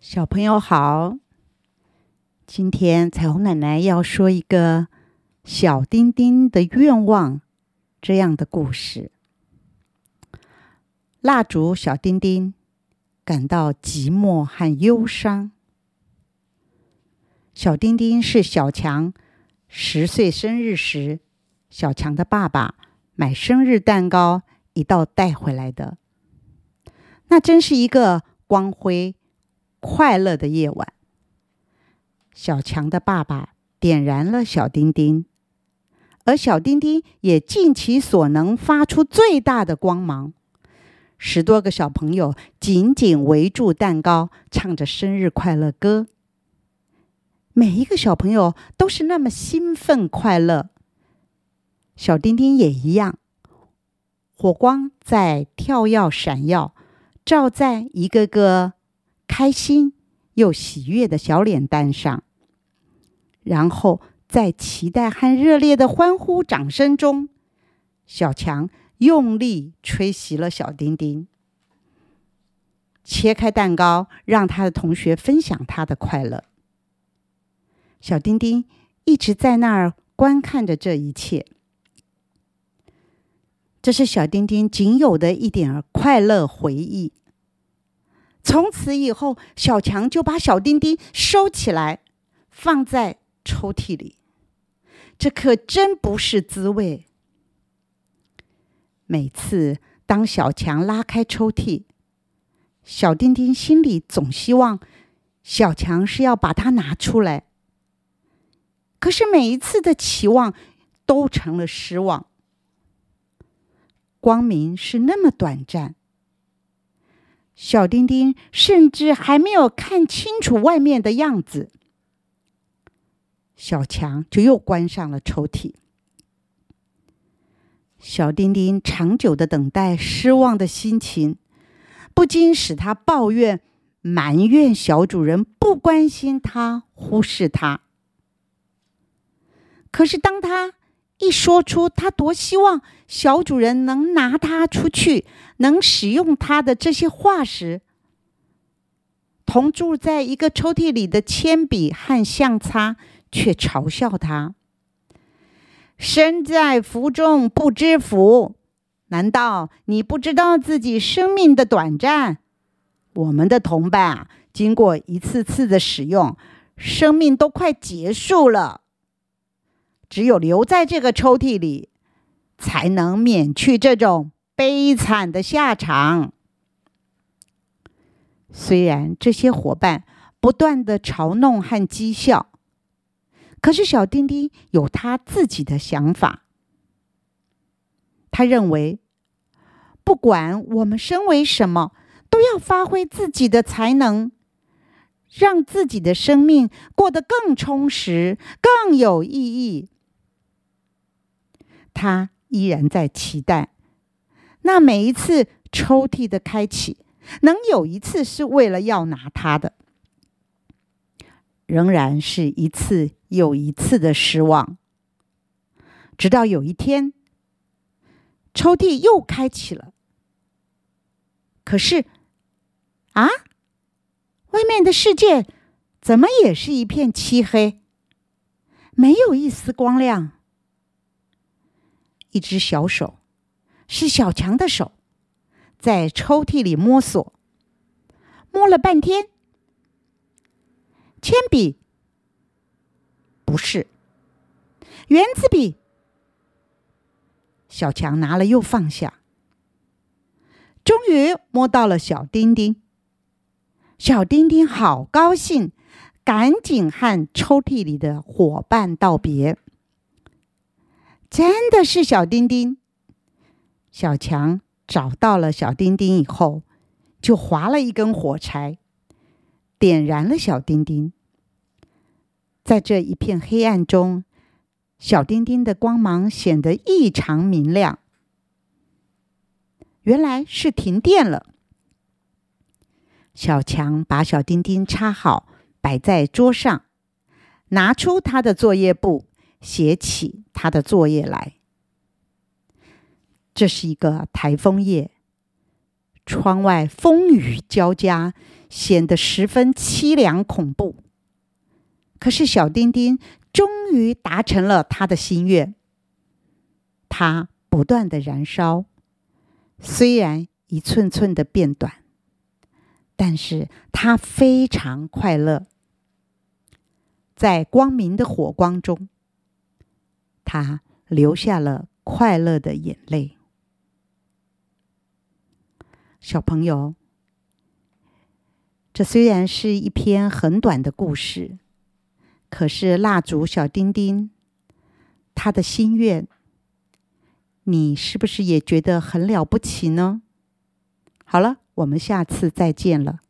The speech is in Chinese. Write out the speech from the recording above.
小朋友好，今天彩虹奶奶要说一个小丁丁的愿望这样的故事。蜡烛小丁丁感到寂寞和忧伤。小丁丁是小强十岁生日时，小强的爸爸买生日蛋糕一道带回来的。那真是一个光辉。快乐的夜晚，小强的爸爸点燃了小丁丁，而小丁丁也尽其所能发出最大的光芒。十多个小朋友紧紧围住蛋糕，唱着生日快乐歌。每一个小朋友都是那么兴奋快乐，小丁丁也一样。火光在跳跃闪耀，照在一个个。开心又喜悦的小脸蛋上，然后在期待和热烈的欢呼掌声中，小强用力吹熄了小丁丁，切开蛋糕，让他的同学分享他的快乐。小丁丁一直在那儿观看着这一切，这是小丁丁仅有的一点快乐回忆。从此以后，小强就把小丁丁收起来，放在抽屉里。这可真不是滋味。每次当小强拉开抽屉，小丁丁心里总希望小强是要把它拿出来。可是每一次的期望都成了失望。光明是那么短暂。小丁丁甚至还没有看清楚外面的样子，小强就又关上了抽屉。小丁丁长久的等待、失望的心情，不禁使他抱怨、埋怨小主人不关心他、忽视他。可是，当他一说出他多希望小主人能拿它出去，能使用它的这些话时，同住在一个抽屉里的铅笔和相擦却嘲笑他：“身在福中不知福，难道你不知道自己生命的短暂？我们的同伴啊，经过一次次的使用，生命都快结束了。”只有留在这个抽屉里，才能免去这种悲惨的下场。虽然这些伙伴不断的嘲弄和讥笑，可是小丁丁有他自己的想法。他认为，不管我们身为什么，都要发挥自己的才能，让自己的生命过得更充实、更有意义。他依然在期待，那每一次抽屉的开启，能有一次是为了要拿它的，仍然是一次又一次的失望。直到有一天，抽屉又开启了，可是，啊，外面的世界怎么也是一片漆黑，没有一丝光亮。一只小手，是小强的手，在抽屉里摸索，摸了半天，铅笔不是，圆珠笔，小强拿了又放下，终于摸到了小丁丁，小丁丁好高兴，赶紧和抽屉里的伙伴道别。真的是小丁丁。小强找到了小丁丁以后，就划了一根火柴，点燃了小丁丁。在这一片黑暗中，小丁丁的光芒显得异常明亮。原来是停电了。小强把小丁丁插好，摆在桌上，拿出他的作业簿。写起他的作业来。这是一个台风夜，窗外风雨交加，显得十分凄凉恐怖。可是小丁丁终于达成了他的心愿，它不断的燃烧，虽然一寸寸的变短，但是它非常快乐。在光明的火光中，他流下了快乐的眼泪。小朋友，这虽然是一篇很短的故事，可是蜡烛小丁丁他的心愿，你是不是也觉得很了不起呢？好了，我们下次再见了。